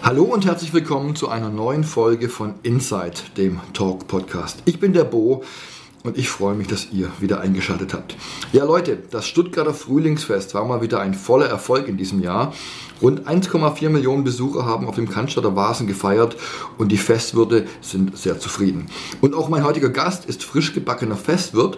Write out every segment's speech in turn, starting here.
Hallo und herzlich willkommen zu einer neuen Folge von Inside, dem Talk Podcast. Ich bin der Bo und ich freue mich, dass ihr wieder eingeschaltet habt. Ja Leute, das Stuttgarter Frühlingsfest war mal wieder ein voller Erfolg in diesem Jahr. Rund 1,4 Millionen Besucher haben auf dem Cannstatter Vasen gefeiert und die Festwirte sind sehr zufrieden. Und auch mein heutiger Gast ist frisch gebackener Festwirt.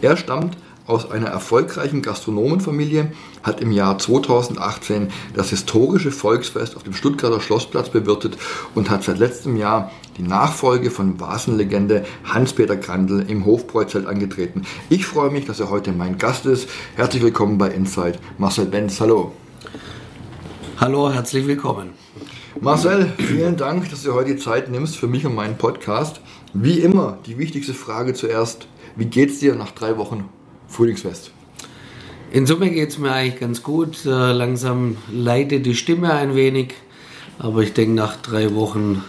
Er stammt aus einer erfolgreichen Gastronomenfamilie, hat im Jahr 2018 das historische Volksfest auf dem Stuttgarter Schlossplatz bewirtet und hat seit letztem Jahr die Nachfolge von Vasenlegende Hans-Peter Grandl im Hofbräuzelt angetreten. Ich freue mich, dass er heute mein Gast ist. Herzlich willkommen bei Inside. Marcel Benz, hallo. Hallo, herzlich willkommen. Marcel, vielen Dank, dass du heute die Zeit nimmst für mich und meinen Podcast. Wie immer, die wichtigste Frage zuerst. Wie geht's dir nach drei Wochen Frühlingsfest? In Summe geht es mir eigentlich ganz gut. Äh, langsam leidet die Stimme ein wenig. Aber ich denke, nach drei Wochen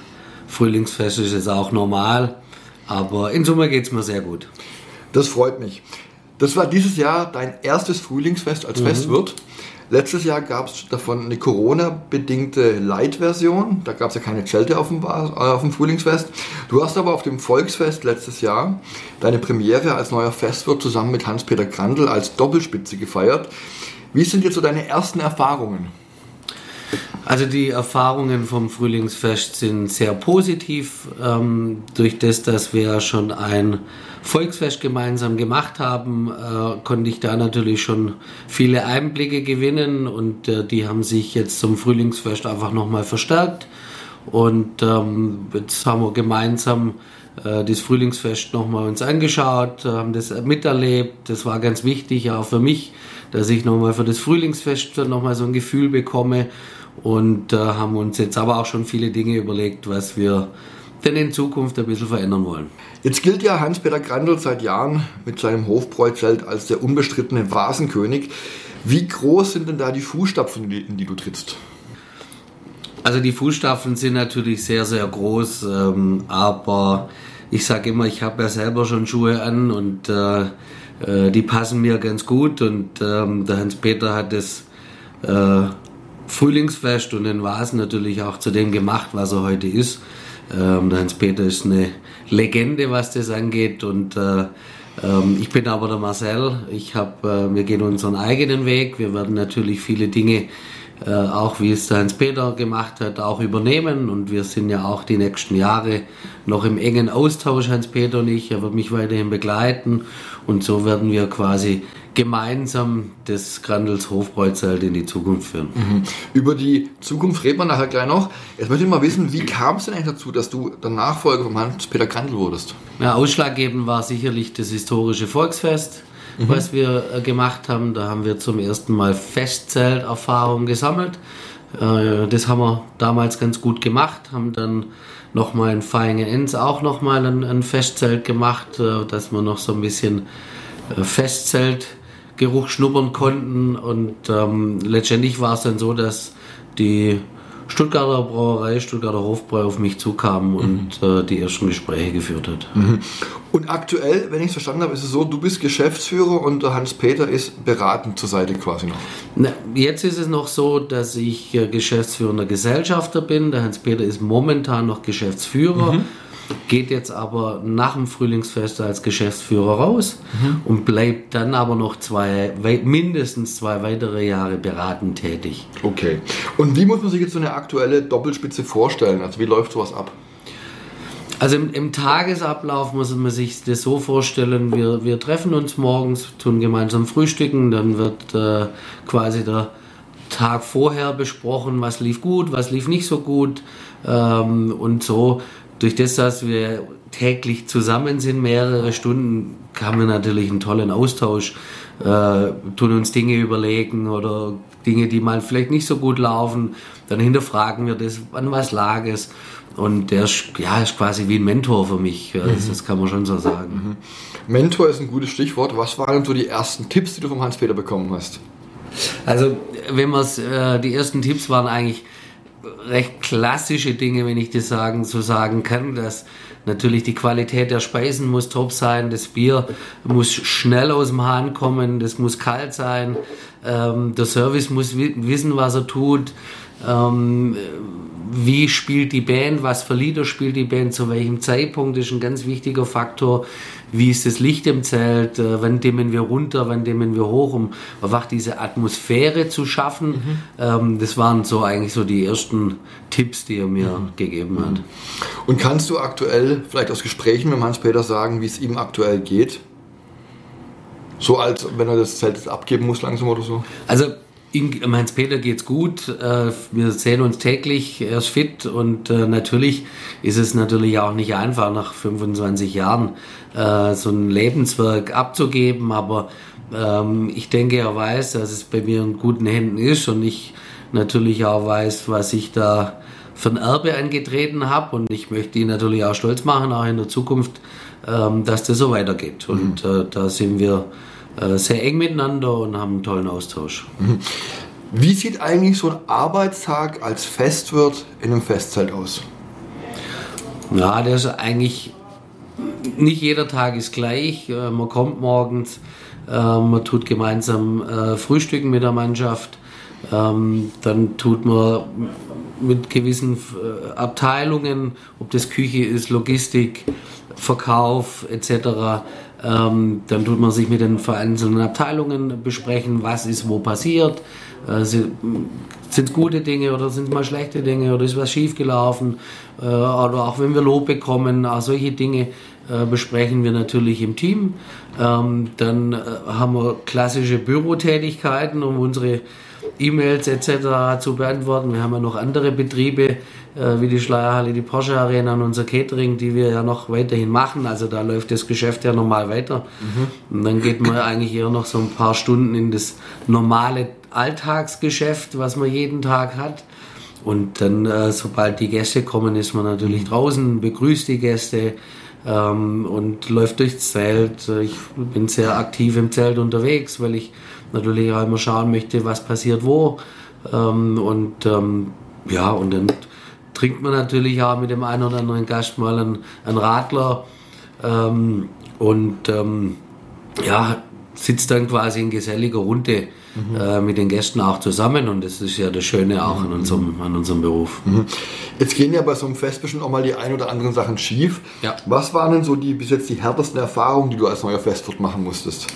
Frühlingsfest ist es auch normal. Aber in Summe geht es mir sehr gut. Das freut mich. Das war dieses Jahr dein erstes Frühlingsfest als mhm. Festwirt. Letztes Jahr gab es davon eine Corona-bedingte Light-Version. Da gab es ja keine Zelte auf dem, äh, auf dem Frühlingsfest. Du hast aber auf dem Volksfest letztes Jahr deine Premiere als neuer Festwirt zusammen mit Hans-Peter Grandl als Doppelspitze gefeiert. Wie sind jetzt so deine ersten Erfahrungen? Also die Erfahrungen vom Frühlingsfest sind sehr positiv. Ähm, durch das, dass wir schon ein Volksfest gemeinsam gemacht haben, äh, konnte ich da natürlich schon viele Einblicke gewinnen und äh, die haben sich jetzt zum Frühlingsfest einfach nochmal verstärkt. Und ähm, jetzt haben wir gemeinsam äh, das Frühlingsfest nochmal uns angeschaut, haben das miterlebt. Das war ganz wichtig, auch für mich, dass ich nochmal für das Frühlingsfest nochmal so ein Gefühl bekomme und äh, haben uns jetzt aber auch schon viele Dinge überlegt, was wir denn in Zukunft ein bisschen verändern wollen. Jetzt gilt ja Hans-Peter Grandl seit Jahren mit seinem Hofbräuzelt als der unbestrittene Vasenkönig. Wie groß sind denn da die Fußstapfen, in die du trittst? Also die Fußstapfen sind natürlich sehr, sehr groß, ähm, aber ich sage immer, ich habe ja selber schon Schuhe an und äh, äh, die passen mir ganz gut und ähm, der Hans-Peter hat das äh, Frühlingsfest und den Vasen natürlich auch zu dem gemacht, was er heute ist. Ähm, der Hans-Peter ist eine Legende, was das angeht und äh, ähm, ich bin aber der Marcel. Ich hab, äh, wir gehen unseren eigenen Weg. Wir werden natürlich viele Dinge, äh, auch wie es der Hans-Peter gemacht hat, auch übernehmen und wir sind ja auch die nächsten Jahre noch im engen Austausch, Hans-Peter und ich. Er wird mich weiterhin begleiten und so werden wir quasi gemeinsam das Grandels Hofbräuzelt in die Zukunft führen. Mhm. Über die Zukunft reden wir nachher gleich noch. Jetzt möchte ich mal wissen, wie kam es denn eigentlich dazu, dass du der Nachfolger von Hans-Peter Grandel wurdest? Ja, ausschlaggebend war sicherlich das historische Volksfest, mhm. was wir äh, gemacht haben. Da haben wir zum ersten Mal Festzelterfahrung gesammelt. Äh, das haben wir damals ganz gut gemacht, haben dann nochmal in Feigen-Enz auch nochmal ein, ein Festzelt gemacht, äh, dass wir noch so ein bisschen Festzelt Geruch schnuppern konnten. Und ähm, letztendlich war es dann so, dass die Stuttgarter Brauerei, Stuttgarter Hofbräu auf mich zukam und mhm. äh, die ersten Gespräche geführt hat. Mhm. Und aktuell, wenn ich es verstanden habe, ist es so, du bist Geschäftsführer und der Hans-Peter ist beratend zur Seite quasi noch. Na, jetzt ist es noch so, dass ich äh, geschäftsführender Gesellschafter bin. Der Hans-Peter ist momentan noch Geschäftsführer. Mhm geht jetzt aber nach dem Frühlingsfest als Geschäftsführer raus mhm. und bleibt dann aber noch zwei, mindestens zwei weitere Jahre beratend tätig. Okay. Und wie muss man sich jetzt so eine aktuelle Doppelspitze vorstellen? Also wie läuft sowas ab? Also im, im, Tagesablauf muss man sich das so vorstellen, wir, wir treffen uns morgens, tun gemeinsam frühstücken, dann wird äh, quasi der Tag vorher besprochen, was lief gut, was lief nicht so gut ähm, und so durch das, dass wir täglich zusammen sind, mehrere Stunden, haben wir natürlich einen tollen Austausch. äh, tun uns Dinge überlegen oder Dinge, die mal vielleicht nicht so gut laufen. Dann hinterfragen wir das, an was lag es. Und der ist, ja, ist quasi wie ein Mentor für mich. Mhm. Das, das, kann man schon so sagen. Mhm. Mentor ist ein gutes Stichwort. Was waren so die ersten Tipps, die du vom Hans-Peter bekommen hast? Also, wenn man äh, die ersten Tipps waren eigentlich recht klassische Dinge, wenn ich das sagen, so sagen kann, dass natürlich die Qualität der Speisen muss top sein, das Bier muss schnell aus dem Hahn kommen, das muss kalt sein, ähm, der Service muss wissen, was er tut, ähm, wie spielt die Band, was für Lieder spielt die Band, zu welchem Zeitpunkt ist ein ganz wichtiger Faktor. Wie ist das Licht im Zelt, äh, wann dimmen wir runter, wann dimmen wir hoch, um einfach diese Atmosphäre zu schaffen. Mhm. Ähm, das waren so eigentlich so die ersten Tipps, die er mir mhm. gegeben hat. Mhm. Und kannst du aktuell vielleicht aus Gesprächen mit Hans-Peter sagen, wie es ihm aktuell geht? So als wenn er das Zelt abgeben muss langsam oder so? Also Heinz-Peter geht's gut. Äh, wir sehen uns täglich. Er ist fit und äh, natürlich ist es natürlich auch nicht einfach, nach 25 Jahren äh, so ein Lebenswerk abzugeben. Aber ähm, ich denke, er weiß, dass es bei mir in guten Händen ist und ich natürlich auch weiß, was ich da für ein Erbe angetreten habe. Und ich möchte ihn natürlich auch stolz machen, auch in der Zukunft, ähm, dass das so weitergeht. Und mhm. da sind wir äh, sehr eng miteinander und haben einen tollen Austausch. Mhm. Wie sieht eigentlich so ein Arbeitstag als Festwirt in einem Festzelt aus? Ja, der ist eigentlich nicht jeder Tag ist gleich. Äh, man kommt morgens, äh, man tut gemeinsam frühstücken mit der Mannschaft, ähm, dann tut man mit gewissen Abteilungen, ob das Küche ist, Logistik, Verkauf etc. Ähm, dann tut man sich mit den einzelnen Abteilungen besprechen, was ist wo passiert. Äh, sind es gute Dinge oder sind es mal schlechte Dinge oder ist was schiefgelaufen? Äh, oder auch wenn wir Lob bekommen, auch solche Dinge äh, besprechen wir natürlich im Team. Ähm, dann äh, haben wir klassische Bürotätigkeiten, um unsere E-Mails etc. zu beantworten. Wir haben ja noch andere Betriebe, äh, wie die Schleierhalle, die Porsche Arena und unser Catering, die wir ja noch weiterhin machen. Also da läuft das Geschäft ja normal weiter. Mhm. Und dann geht man eigentlich eher noch so ein paar Stunden in das normale Alltagsgeschäft, was man jeden Tag hat. Und dann, äh, sobald die Gäste kommen, ist man natürlich draußen, begrüßt die Gäste ähm, und läuft durchs Zelt. Ich bin sehr aktiv im Zelt unterwegs, weil ich natürlich auch immer schauen möchte, was passiert wo. Ähm, und ähm, ja, und dann trinkt man natürlich auch mit dem einen oder anderen Gast mal einen, einen Radler ähm, und ähm, ja, sitzt dann quasi in geselliger Runde mhm. äh, mit den Gästen auch zusammen und das ist ja das Schöne auch an unserem, an unserem Beruf. Mhm. Jetzt gehen ja bei so einem Fest bestimmt auch mal die ein oder anderen Sachen schief. Ja. Was waren denn so die bis jetzt die härtesten Erfahrungen, die du als neuer Festwirt machen musstest?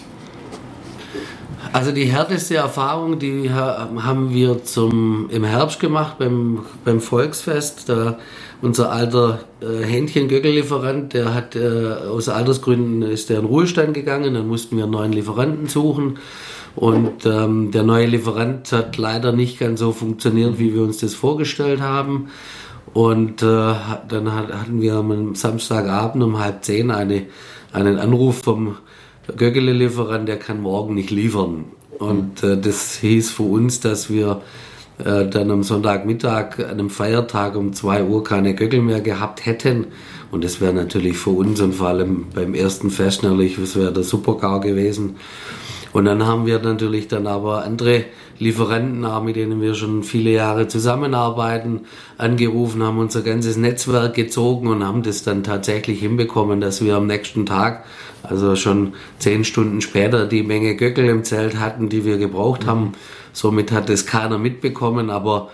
Also die härteste Erfahrung, die haben wir zum, im Herbst gemacht beim, beim Volksfest. Da unser alter äh, Hähnchen-Göckellieferant, der hat äh, aus Altersgründen ist der in Ruhestand gegangen. Dann mussten wir einen neuen Lieferanten suchen. Und ähm, der neue Lieferant hat leider nicht ganz so funktioniert, wie wir uns das vorgestellt haben. Und äh, dann hatten wir am Samstagabend um halb zehn eine, einen Anruf vom Göggele-Lieferant, der kann morgen nicht liefern. Und äh, das hieß für uns, dass wir äh, dann am Sonntagmittag, an einem Feiertag um 2 Uhr keine Göggel mehr gehabt hätten. Und das wäre natürlich für uns und vor allem beim ersten Fest natürlich, das wäre der Supergau gewesen. Und dann haben wir natürlich dann aber andere Lieferanten, mit denen wir schon viele Jahre zusammenarbeiten, angerufen, haben unser ganzes Netzwerk gezogen und haben das dann tatsächlich hinbekommen, dass wir am nächsten Tag, also schon zehn Stunden später, die Menge Göckel im Zelt hatten, die wir gebraucht haben. Somit hat das keiner mitbekommen, aber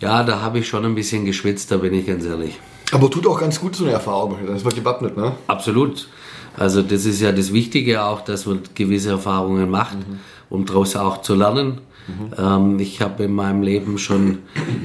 ja, da habe ich schon ein bisschen geschwitzt, da bin ich ganz ehrlich. Aber tut auch ganz gut so eine Erfahrung, ist man gewappnet, ne? Absolut. Also das ist ja das Wichtige auch, dass man gewisse Erfahrungen macht, mhm. um daraus auch zu lernen. Mhm. Ähm, ich habe in meinem Leben schon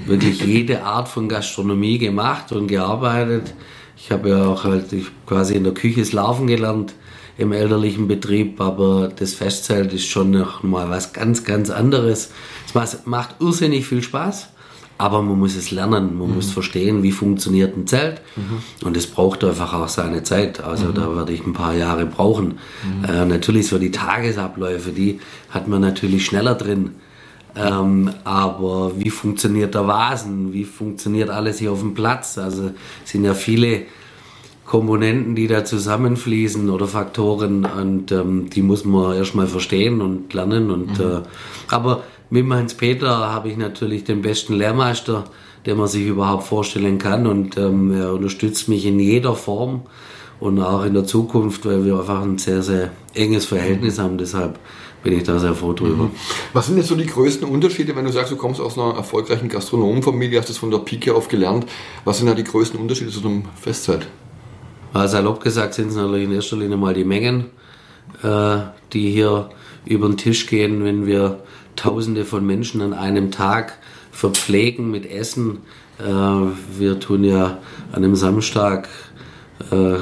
wirklich jede Art von Gastronomie gemacht und gearbeitet. Ich habe ja auch halt quasi in der Küche Laufen gelernt im elterlichen Betrieb, aber das Festzelt ist schon noch mal was ganz, ganz anderes. Es macht irrsinnig viel Spaß, Aber man muss es lernen, man mhm. muss verstehen, wie funktioniert ein Zelt. Mhm. Und es braucht einfach auch seine Zeit. Also mhm. da werde ich ein paar Jahre brauchen. Mhm. Äh, natürlich so die Tagesabläufe, die hat man natürlich schneller drin. Ähm, aber wie funktioniert der Vasen? Wie funktioniert alles hier auf dem Platz? Also sind ja viele Komponenten, die da zusammenfließen oder Faktoren und ähm, die muss man erstmal verstehen und lernen. Und, mhm. äh, aber mit Hans Peter habe ich natürlich den besten Lehrmeister, den man sich überhaupt vorstellen kann und ähm, er unterstützt mich in jeder Form und auch in der Zukunft, weil wir einfach ein sehr, sehr enges Verhältnis haben. Deshalb bin ich da sehr froh drüber. Mhm. Was sind jetzt so die größten Unterschiede, wenn du sagst, du kommst aus einer erfolgreichen Gastronomenfamilie, hast das von der Pike auf gelernt. Was sind da die größten Unterschiede zu einem Festzeit? Also salopp gesagt sind es natürlich in erster Linie mal die Mengen, äh, die hier über den Tisch gehen, wenn wir Tausende von Menschen an einem Tag verpflegen mit Essen. Äh, wir tun ja an einem Samstag äh,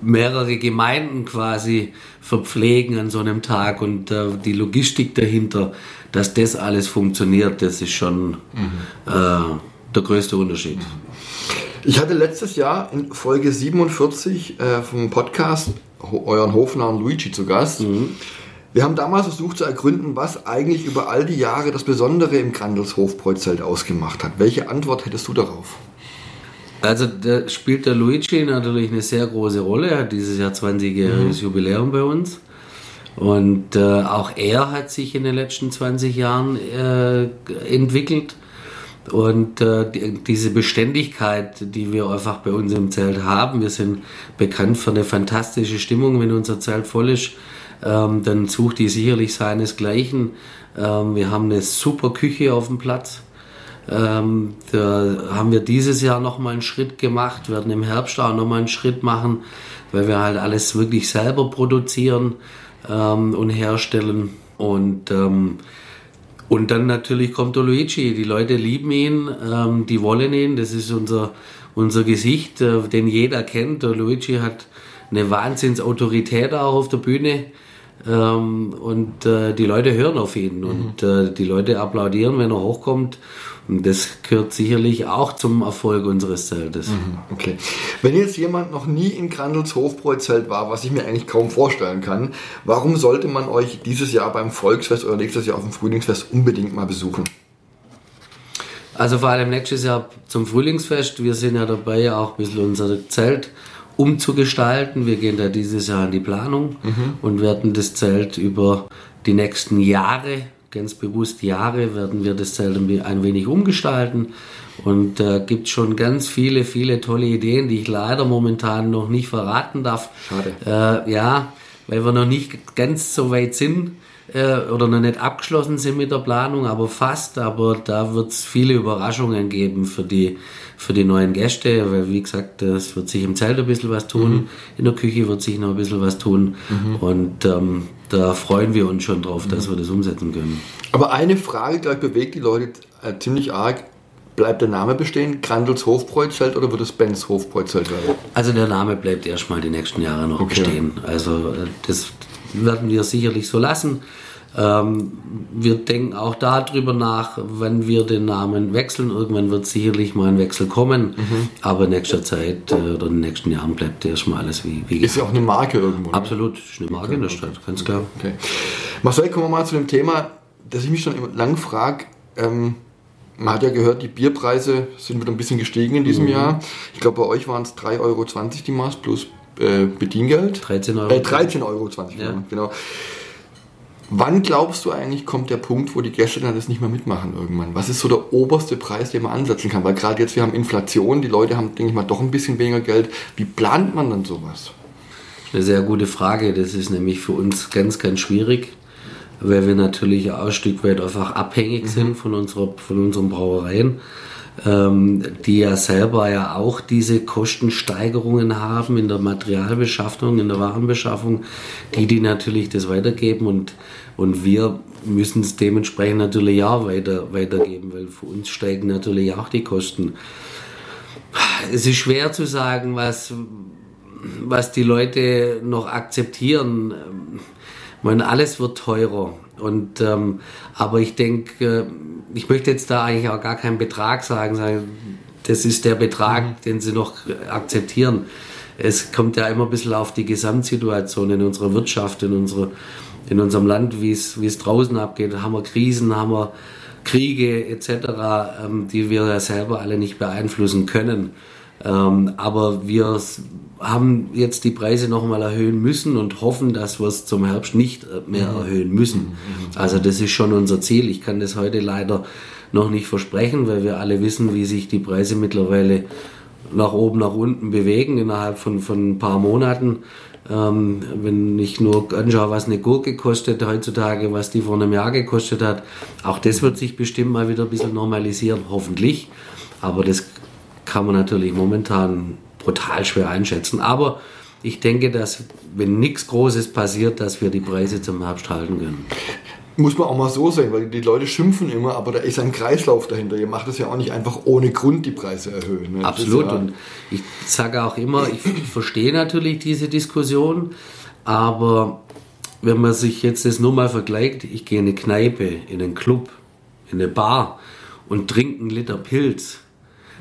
mehrere Gemeinden quasi verpflegen an so einem Tag und äh, die Logistik dahinter, dass das alles funktioniert, das ist schon mhm. äh, der größte Unterschied. Ich hatte letztes Jahr in Folge 47 äh, vom Podcast euren Hofnamen Luigi zu Gast. Mhm. Wir haben damals versucht zu ergründen, was eigentlich über all die Jahre das Besondere im Grandels Hofbräuzelt ausgemacht hat. Welche Antwort hättest du darauf? Also da spielt der Luigi natürlich eine sehr große Rolle. Er hat dieses Jahr 20-jähriges mhm. Jubiläum bei uns. Und äh, auch er hat sich in den letzten 20 Jahren äh, entwickelt. Und äh, die, diese Beständigkeit, die wir einfach bei uns im Zelt haben, wir sind bekannt für eine fantastische Stimmung, wenn unser Zelt voll ist, ähm, dann sucht die sicherlich seinesgleichen. Ähm, wir haben eine super Küche auf dem Platz. Ähm, da haben wir dieses Jahr nochmal einen Schritt gemacht, werden im Herbst auch nochmal einen Schritt machen, weil wir halt alles wirklich selber produzieren ähm, und herstellen. Und, ähm, und dann natürlich kommt der Luigi. Die Leute lieben ihn, ähm, die wollen ihn. Das ist unser, unser Gesicht, äh, den jeder kennt. Der Luigi hat eine Wahnsinnsautorität auch auf der Bühne. Ähm, und äh, die Leute hören auf ihn mhm. und äh, die Leute applaudieren, wenn er hochkommt. Und das gehört sicherlich auch zum Erfolg unseres Zeltes. Mhm, okay. Wenn jetzt jemand noch nie in Grandels Hofbräuzelt war, was ich mir eigentlich kaum vorstellen kann, warum sollte man euch dieses Jahr beim Volksfest oder nächstes Jahr auf dem Frühlingsfest unbedingt mal besuchen? Also vor allem nächstes Jahr zum Frühlingsfest. Wir sind ja dabei, auch ein bisschen unser Zelt umzugestalten. Wir gehen da dieses Jahr in die Planung mhm. und werden das Zelt über die nächsten Jahre, ganz bewusst Jahre, werden wir das Zelt ein wenig umgestalten. Und da äh, gibt schon ganz viele, viele tolle Ideen, die ich leider momentan noch nicht verraten darf. Schade. Äh, ja, weil wir noch nicht ganz so weit sind äh, oder noch nicht abgeschlossen sind mit der Planung, aber fast. Aber da wird es viele Überraschungen geben für die, für die neuen Gäste, weil wie gesagt, es wird sich im Zelt ein bisschen was tun, mhm. in der Küche wird sich noch ein bisschen was tun mhm. und ähm, da freuen wir uns schon drauf, dass mhm. wir das umsetzen können. Aber eine Frage gleich bewegt die Leute äh, ziemlich arg. Bleibt der Name bestehen, Grandels Hofbräuzelt oder wird es Benz Hofbräuzelt werden? Also der Name bleibt erstmal die nächsten Jahre noch okay. bestehen. Also äh, das werden wir sicherlich so lassen. Ähm, wir denken auch darüber nach, wenn wir den Namen wechseln. Irgendwann wird sicherlich mal ein Wechsel kommen, mhm. aber in nächster Zeit äh, oder in den nächsten Jahren bleibt erstmal alles wie, wie Ist ja auch eine Marke irgendwo. Ne? Absolut, ist eine Marke okay. in der Stadt, ganz klar. Okay. Marcel, kommen wir mal zu dem Thema, das ich mich schon lang frage. Ähm, man hat ja gehört, die Bierpreise sind wieder ein bisschen gestiegen in diesem mhm. Jahr. Ich glaube, bei euch waren es 3,20 Euro die Maß plus äh, Bediengeld. 13 Euro. Äh, 13,20 Euro, ja. genau. Wann glaubst du eigentlich, kommt der Punkt, wo die Gäste dann das nicht mehr mitmachen irgendwann? Was ist so der oberste Preis, den man ansetzen kann? Weil gerade jetzt, wir haben Inflation, die Leute haben, denke ich mal, doch ein bisschen weniger Geld. Wie plant man dann sowas? Eine sehr gute Frage. Das ist nämlich für uns ganz, ganz schwierig, weil wir natürlich auch ein Stück weit einfach abhängig mhm. sind von, unserer, von unseren Brauereien ähm, die ja selber ja auch diese Kostensteigerungen haben in der Materialbeschaffung, in der Warenbeschaffung, die die natürlich das weitergeben und, und wir müssen es dementsprechend natürlich auch weiter, weitergeben, weil für uns steigen natürlich auch die Kosten. Es ist schwer zu sagen, was, was die Leute noch akzeptieren. Ich meine, alles wird teurer. Und, ähm, aber ich denke, äh, ich möchte jetzt da eigentlich auch gar keinen Betrag sagen, sagen das ist der Betrag, mhm. den sie noch akzeptieren. Es kommt ja immer ein bisschen auf die Gesamtsituation in unserer Wirtschaft, in, unsere, in unserem Land, wie es, draußen abgeht. Haben wir Krisen, haben wir Kriege etc., ähm, die wir ja selber alle nicht beeinflussen können. Ähm, aber wir haben jetzt die Preise nochmal erhöhen müssen und hoffen, dass wir es zum Herbst nicht äh, mehr mhm. erhöhen müssen. Mhm. Also das ist schon unser Ziel. Ich kann das heute leider noch nicht versprechen, weil wir alle wissen, wie sich die Preise mittlerweile nach oben, nach unten bewegen innerhalb von, von ein paar Monaten. Ähm, wenn ich nur anschaue, was eine Gurke kostet heutzutage, was die vor einem Jahr gekostet hat, auch das wird sich bestimmt mal wieder ein bisschen normalisieren, hoffentlich. Aber das kann man natürlich momentan brutal schwer einschätzen. Aber ich denke, dass wenn nichts Großes passiert, dass wir die Preise zum Herbst halten können. Muss man auch mal so sehen, weil die Leute schimpfen immer, aber da ist ein Kreislauf dahinter. Ihr macht es ja auch nicht einfach ohne Grund die Preise erhöhen. Ne? Absolut. Ja und ich sage auch immer, ich verstehe natürlich diese Diskussion, aber wenn man sich jetzt das nur mal vergleicht, ich gehe in eine Kneipe, in einen Club, in eine Bar und trinke einen Liter Pilz,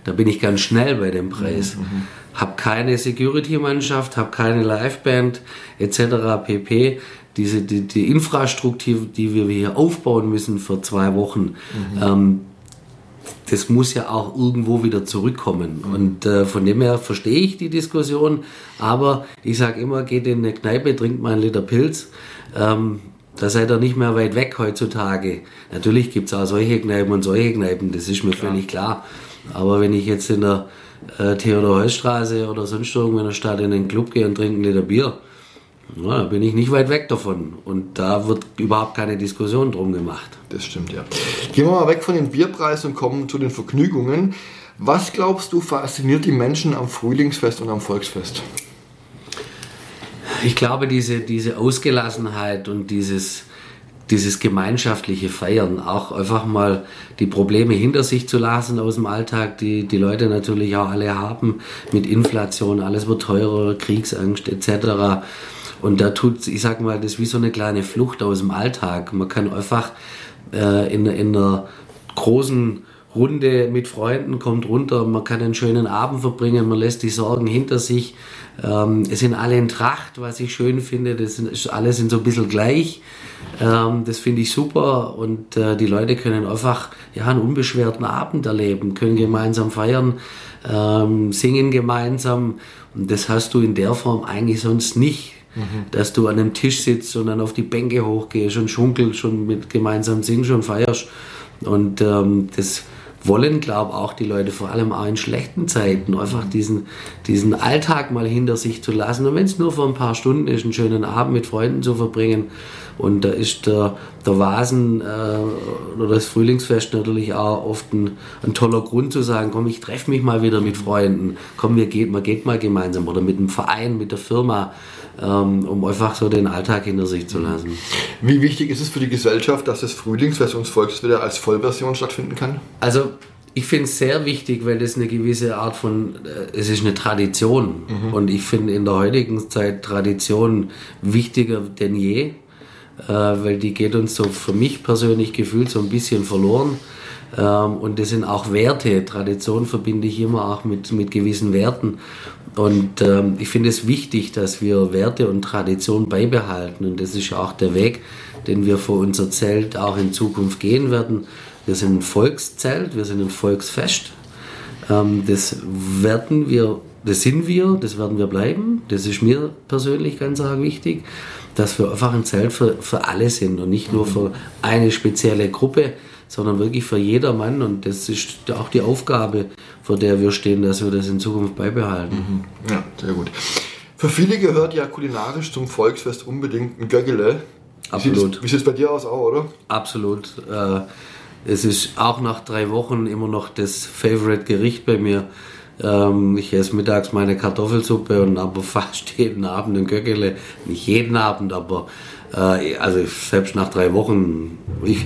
da bin ich ganz schnell bei dem Preis. Mhm. mhm. Hab keine Security-Mannschaft, hab keine Liveband etc. pp. Diese die, die, Infrastruktur, die wir hier aufbauen müssen für zwei Wochen, mhm. ähm, das muss ja auch irgendwo wieder zurückkommen. Mhm. Und äh, von dem her verstehe ich die Diskussion, aber ich sage immer, geht in eine Kneipe, trinkt mal einen Liter Pilz. Ähm, da seid ihr nicht mehr weit weg heutzutage. Natürlich gibt es auch solche Kneipen und solche Kneipen, das ist mir klar. völlig klar. Aber wenn ich jetzt in der äh, Theodor-Heuss-Straße oder sonst irgendwo in der Stadt in den Club gehe und trinke ein Liter Bier, ja, da bin ich nicht weit weg davon. Und da wird überhaupt keine Diskussion drum gemacht. Das stimmt, ja. Gehen wir mal weg von den Bierpreisen und kommen zu den Vergnügungen. Was glaubst du fasziniert die Menschen am Frühlingsfest und am Volksfest? Ich glaube, diese, diese Ausgelassenheit und dieses, dieses gemeinschaftliche Feiern, auch einfach mal die Probleme hinter sich zu lassen aus dem Alltag, die die Leute natürlich auch alle haben mit Inflation, alles wird teurer, Kriegsangst etc. Und da tut, ich sag mal, das ist wie so eine kleine Flucht aus dem Alltag. Man kann einfach äh, in, in einer großen Runde mit Freunden, kommt runter, man kann einen schönen Abend verbringen, man lässt die Sorgen hinter sich. Ähm, es sind alle in Tracht, was ich schön finde, das sind, alle sind so ein bisschen gleich. Ähm, das finde ich super und äh, die Leute können einfach ja, einen unbeschwerten Abend erleben, können gemeinsam feiern, ähm, singen gemeinsam und das hast du in der Form eigentlich sonst nicht. Mhm. Dass du an einem Tisch sitzt und dann auf die Bänke hochgehst und schunkelst und mit gemeinsam singst und feierst. Und ähm, das wollen, glaube auch die Leute, vor allem auch in schlechten Zeiten, einfach diesen, diesen Alltag mal hinter sich zu lassen. Und wenn es nur für ein paar Stunden ist, einen schönen Abend mit Freunden zu verbringen. Und da ist der, der Vasen äh, oder das Frühlingsfest natürlich auch oft ein, ein toller Grund zu sagen, komm, ich treffe mich mal wieder mit Freunden, komm, wir geht, man geht mal gemeinsam oder mit dem Verein, mit der Firma um einfach so den Alltag hinter sich zu lassen. Wie wichtig ist es für die Gesellschaft, dass das Frühlingsfest uns Volks wieder als Vollversion stattfinden kann? Also ich finde es sehr wichtig, weil das eine gewisse Art von, äh, es ist eine Tradition. Mhm. Und ich finde in der heutigen Zeit Tradition wichtiger denn je, äh, weil die geht uns so für mich persönlich gefühlt so ein bisschen verloren. Ähm, und das sind auch Werte. Tradition verbinde ich immer auch mit, mit gewissen Werten. Und ähm, ich finde es wichtig, dass wir Werte und Tradition beibehalten. Und das ist ja auch der Weg, den wir für unser Zelt auch in Zukunft gehen werden. Wir sind ein Volkszelt, wir sind ein Volksfest. Ähm, das werden wir, das sind wir, das werden wir bleiben. Das ist mir persönlich ganz arg wichtig, dass wir einfach ein Zelt für, für alle sind und nicht nur für eine spezielle Gruppe sondern wirklich für jedermann. Und das ist auch die Aufgabe, vor der wir stehen, dass wir das in Zukunft beibehalten. Mhm. Ja, sehr gut. Für viele gehört ja kulinarisch zum Volksfest unbedingt ein Göggele. Absolut. Wie sieht es bei dir aus auch, oder? Absolut. Äh, es ist auch nach drei Wochen immer noch das Favorite-Gericht bei mir. Ähm, ich esse mittags meine Kartoffelsuppe und aber fast jeden Abend ein Göggele. Nicht jeden Abend, aber Äh, also selbst nach drei Wochen, ich,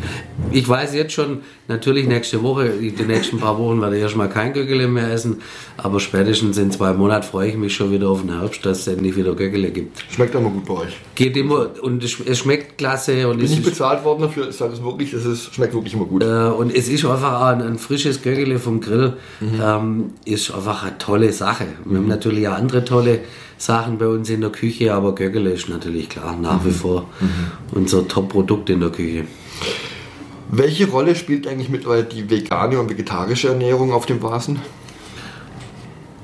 ich weiß jetzt schon, natürlich nächste Woche, die nächsten paar Wochen werde ich erstmal kein Göggele mehr essen, aber spätestens in zwei Monaten freue ich mich schon wieder auf den Herbst, dass es endlich wieder Göggele gibt. Schmeckt immer gut bei euch. Geht immer und es, es schmeckt klasse und Bin ist, bezahlt worden dafür, ich sage es wirklich, es ist, schmeckt wirklich immer gut. äh, und es ist einfach ein, ein frisches Göggele vom Grill, Mhm. ähm, ist einfach eine tolle Sache. Wir haben natürlich auch andere tolle Sachen bei uns in der Küche, aber Göggele ist natürlich klar nach Mhm. wie vor unser Top-Produkt in der Küche. Welche Rolle spielt eigentlich mittlerweile die vegane und vegetarische Ernährung auf dem Vasen?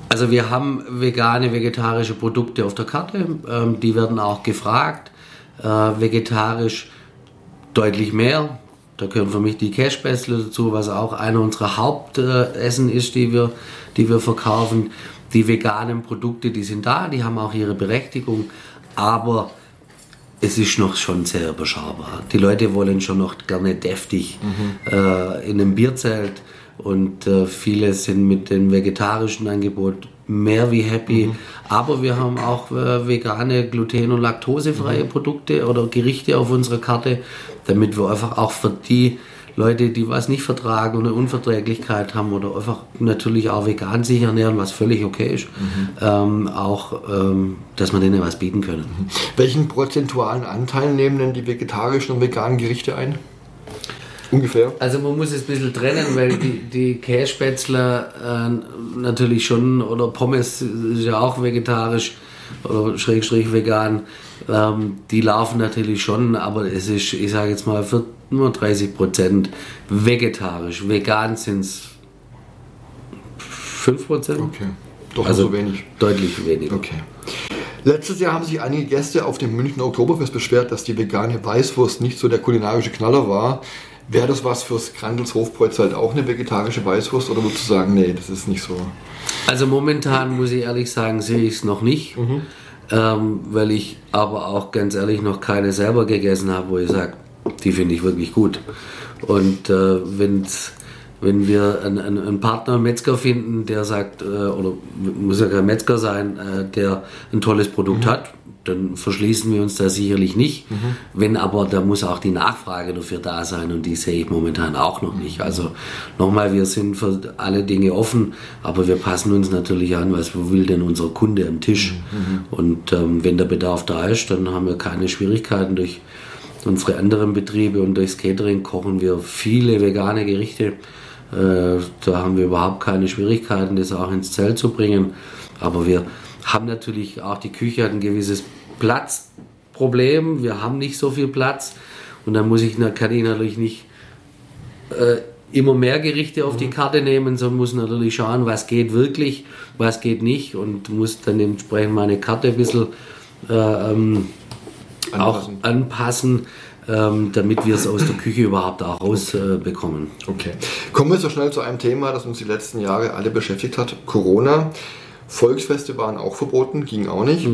Also wir haben vegane, vegetarische Produkte auf der Karte, ähm, die werden auch gefragt. Äh, vegetarisch deutlich mehr. Da gehören für mich die Cashbässle dazu, was auch einer unserer Hauptessen ist, die wir, die wir verkaufen. Die veganen Produkte, die sind da, die haben auch ihre Berechtigung, aber es ist noch schon sehr überschaubar. Die Leute wollen schon noch gerne deftig äh, in einem Bierzelt und äh, viele sind mit dem vegetarischen Angebot mehr wie happy. Aber wir haben auch äh, vegane, gluten- und laktosefreie Produkte oder Gerichte auf unserer Karte, damit wir einfach auch für die Leute, die was nicht vertragen oder Unverträglichkeit haben oder einfach natürlich auch vegan sich ernähren, was völlig okay ist, ähm, auch, ähm, dass wir denen was bieten können. Welchen prozentualen Anteil nehmen denn die vegetarischen und veganen Gerichte ein? Ungefähr? Also man muss es ein bisschen trennen, weil die, die Kässpätzler äh, natürlich schon, oder Pommes ist ja auch vegetarisch oder schrägstrich vegan, ähm, die laufen natürlich schon, aber es ist, ich sage jetzt mal, für nur 30 Prozent vegetarisch. Vegan sind es 5 Prozent. Okay. Doch Also so wenig. deutlich weniger. Okay. Letztes Jahr haben sich einige Gäste auf dem Münchner Oktoberfest beschwert, dass die vegane Weißwurst nicht so der kulinarische Knaller war. Wäre das was fürs Hofbräuz halt auch eine vegetarische Weißwurst oder würdest du sagen, nee, das ist nicht so? Also momentan muss ich ehrlich sagen, sehe ich es noch nicht, ähm, weil ich aber auch ganz ehrlich noch keine selber gegessen habe, wo ich sage, die finde ich wirklich gut. Und äh, wenn's, wenn wir einen, einen, Partner, einen Metzger finden, der sagt, äh, oder muss ja kein Metzger sein, äh, der ein tolles Produkt hat, dann verschließen wir uns da sicherlich nicht. Wenn aber, da muss auch die Nachfrage dafür da sein und die sehe ich momentan auch noch nicht. Also nochmal, wir sind für alle Dinge offen, aber wir passen uns natürlich an, was will denn unser Kunde am Tisch. Und ähm, wenn der Bedarf da ist, dann haben wir keine Schwierigkeiten durch unsere anderen Betriebe und durchs Catering kochen wir viele vegane Gerichte. Äh, da haben wir überhaupt keine Schwierigkeiten, das auch ins Zelt zu bringen. Aber wir haben natürlich auch, die Küche hat ein gewisses Platzproblem. Wir haben nicht so viel Platz. Und dann muss ich, kann ich natürlich nicht äh, immer mehr Gerichte auf die Karte nehmen, sondern muss natürlich schauen, was geht wirklich, was geht nicht und muss dann entsprechend meine Karte ein bisschen äh, ähm, auch Anpassen. anpassen, ähm, damit wir es aus der Küche überhaupt auch rausbekommen. Okay. Kommen wir so schnell zu einem Thema, das uns die letzten Jahre alle beschäftigt hat. Corona. Volksfeste waren auch verboten, ging auch nicht.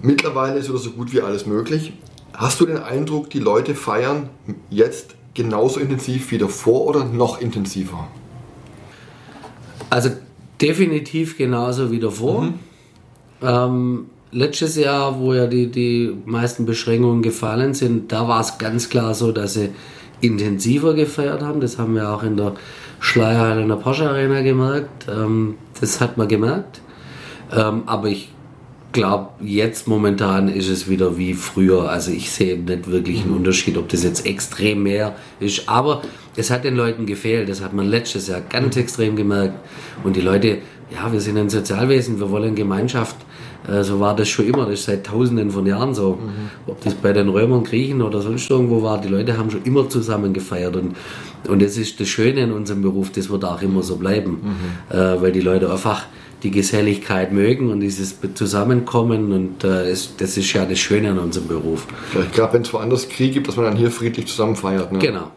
Mittlerweile ist wieder so gut wie alles möglich. Hast du den Eindruck, die Leute feiern jetzt genauso intensiv wie davor oder noch intensiver? Also definitiv genauso wie davor. Ähm, letztes Jahr, wo ja die, die meisten Beschränkungen gefallen sind, da war es ganz klar so, dass sie intensiver gefeiert haben. Das haben wir auch in der Schleierhalle in der Porsche Arena gemerkt. Ähm, das hat man gemerkt. Ähm, aber ich glaube, jetzt momentan ist es wieder wie früher. Also ich sehe nicht wirklich einen Unterschied, ob das jetzt extrem mehr ist. Aber es hat den Leuten gefehlt. Das hat man letztes Jahr ganz extrem gemerkt. Und die Leute, ja, wir sind ein Sozialwesen, wir wollen Gemeinschaft. Äh, So war das schon immer, das ist seit tausenden von Jahren so. Ob das bei den Römern, Griechen oder sonst irgendwo war, die Leute haben schon immer zusammen gefeiert. Und, und das ist das Schöne in unserem Beruf, das wird auch immer so bleiben. Äh, weil die Leute einfach die Geselligkeit mögen und dieses Zusammenkommen und äh, es, das ist ja das Schöne an unserem Beruf. Vielleicht gerade wenn es woanders Krieg gibt, dass man dann hier friedlich zusammen feiert. Ne? Genau.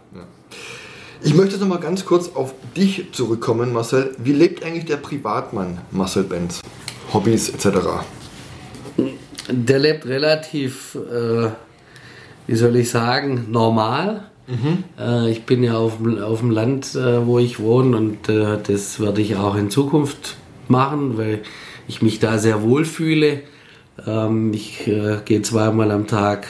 Ich möchte noch mal ganz kurz auf dich zurückkommen, Marcel. Wie lebt eigentlich der Privatmann Marcel Benz? Hobbys etc. Der lebt relativ, äh, wie soll ich sagen, normal. Äh, ich bin ja auf, dem- auf dem Land, äh, wo ich wohne und äh, das werde ich auch in Zukunft machen, weil ich mich da sehr wohl fühle. Ähm, ich äh, gehe zweimal am Tag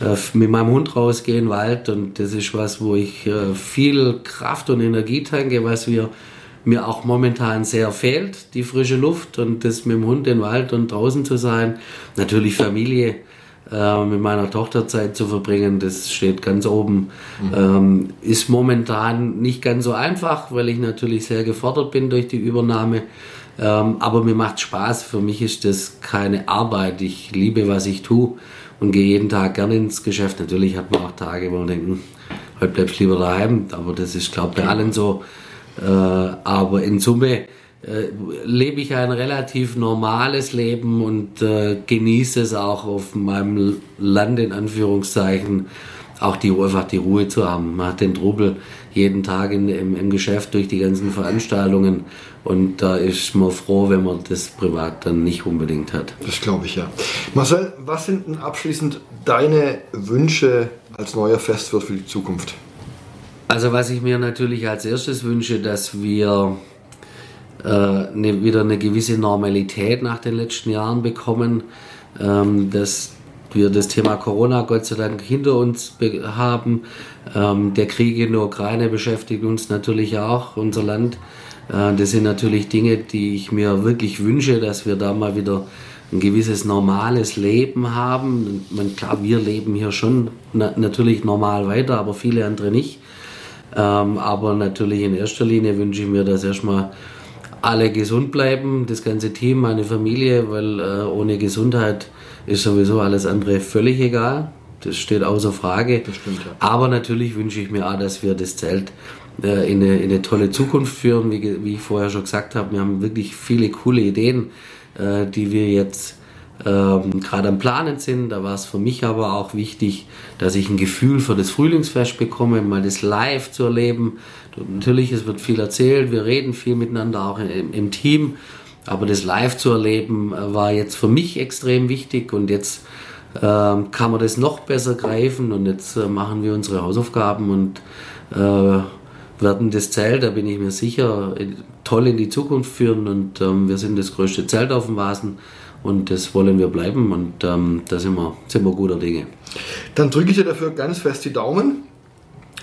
äh, mit meinem Hund rausgehen, Wald und das ist was, wo ich äh, viel Kraft und Energie tanke, was wir mir auch momentan sehr fehlt, die frische Luft und das mit dem Hund im Wald und draußen zu sein. Natürlich Familie, äh, mit meiner Tochter Zeit zu verbringen, das steht ganz oben. Mhm. Ähm, ist momentan nicht ganz so einfach, weil ich natürlich sehr gefordert bin durch die Übernahme. Ähm, aber mir macht Spaß. Für mich ist das keine Arbeit. Ich liebe, was ich tue und gehe jeden Tag gerne ins Geschäft. Natürlich hat man auch Tage, wo man denkt, hm, heute bleibst du lieber daheim. Aber das ist, glaube ich, bei allen so. Äh, aber in Summe äh, lebe ich ein relativ normales Leben und äh, genieße es auch auf meinem Land in Anführungszeichen auch die einfach die Ruhe zu haben. Man hat den Trubel jeden Tag in, im, im Geschäft durch die ganzen Veranstaltungen und da ist man froh, wenn man das privat dann nicht unbedingt hat. Das glaube ich ja. Marcel, was sind denn abschließend deine Wünsche als neuer Festwirt für die Zukunft? Also was ich mir natürlich als erstes wünsche, dass wir äh, eine, wieder eine gewisse Normalität nach den letzten Jahren bekommen, ähm, dass wir das Thema Corona Gott sei Dank hinter uns haben. Ähm, der Krieg in der Ukraine beschäftigt uns natürlich auch, unser Land. Äh, das sind natürlich Dinge, die ich mir wirklich wünsche, dass wir da mal wieder ein gewisses normales Leben haben. Man, klar, wir leben hier schon na, natürlich normal weiter, aber viele andere nicht. Ähm, aber natürlich in erster Linie wünsche ich mir, dass erstmal alle gesund bleiben, das ganze Team, meine Familie, weil äh, ohne Gesundheit ist sowieso alles andere völlig egal. Das steht außer Frage. Das stimmt, ja. Aber natürlich wünsche ich mir auch, dass wir das Zelt äh, in, eine, in, eine, tolle Zukunft führen. Wie, wie, ich vorher schon gesagt habe, wir haben wirklich viele coole Ideen, äh, die wir jetzt ähm, gerade am Planen sind. Da war es für mich aber auch wichtig, dass ich ein Gefühl für das Frühlingsfest bekomme, mal das live zu erleben. Natürlich, es wird viel erzählt, wir reden viel miteinander, auch im, im Team. Aber das live zu erleben äh, war jetzt für mich extrem wichtig und jetzt äh, kann man das noch besser greifen und jetzt äh, machen wir unsere Hausaufgaben und äh, werden das Zelt, da bin ich mir sicher, toll in die Zukunft führen und ähm, wir sind das größte Zelt auf dem Vasen und das wollen wir bleiben und ähm, da sind wir, sind wir guter Dinge. Dann drücke ich dir dafür ganz fest die Daumen.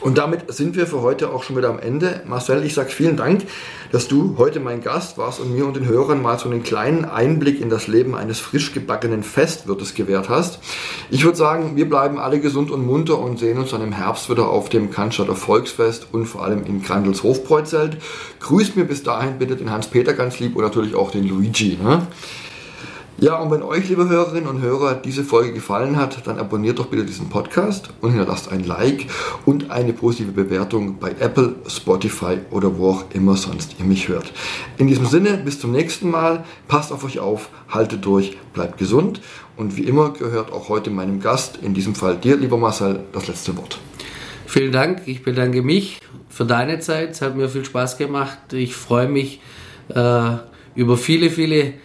Und damit sind wir für heute auch schon wieder am Ende. Marcel, ich sage vielen Dank, dass du heute mein Gast warst und mir und den Hörern mal so einen kleinen Einblick in das Leben eines frisch gebackenen Festwirtes gewährt hast. Ich würde sagen, wir bleiben alle gesund und munter und sehen uns dann im Herbst wieder auf dem Cannstatter Volksfest und vor allem in Grandels Hofbräuzelt. Grüßt mir bis dahin bitte den Hans-Peter ganz lieb und natürlich auch den Luigi. Ne? Ja, und wenn euch, liebe Hörerinnen und Hörer, diese Folge gefallen hat, dann abonniert doch bitte diesen Podcast und hinterlasst ein Like und eine positive Bewertung bei Apple, Spotify oder wo auch immer sonst ihr mich hört. In diesem Sinne, bis zum nächsten Mal. Passt auf euch auf, haltet durch, bleibt gesund und wie immer gehört auch heute meinem Gast, in diesem Fall dir, lieber Marcel, das letzte Wort. Vielen Dank, ich bedanke mich für deine Zeit. Es hat mir viel Spaß gemacht. Ich freue mich äh, über viele, viele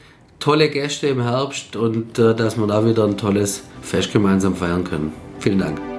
tolle Gäste im Herbst und äh, dass wir da wieder ein tolles Fest gemeinsam feiern können. Vielen Dank.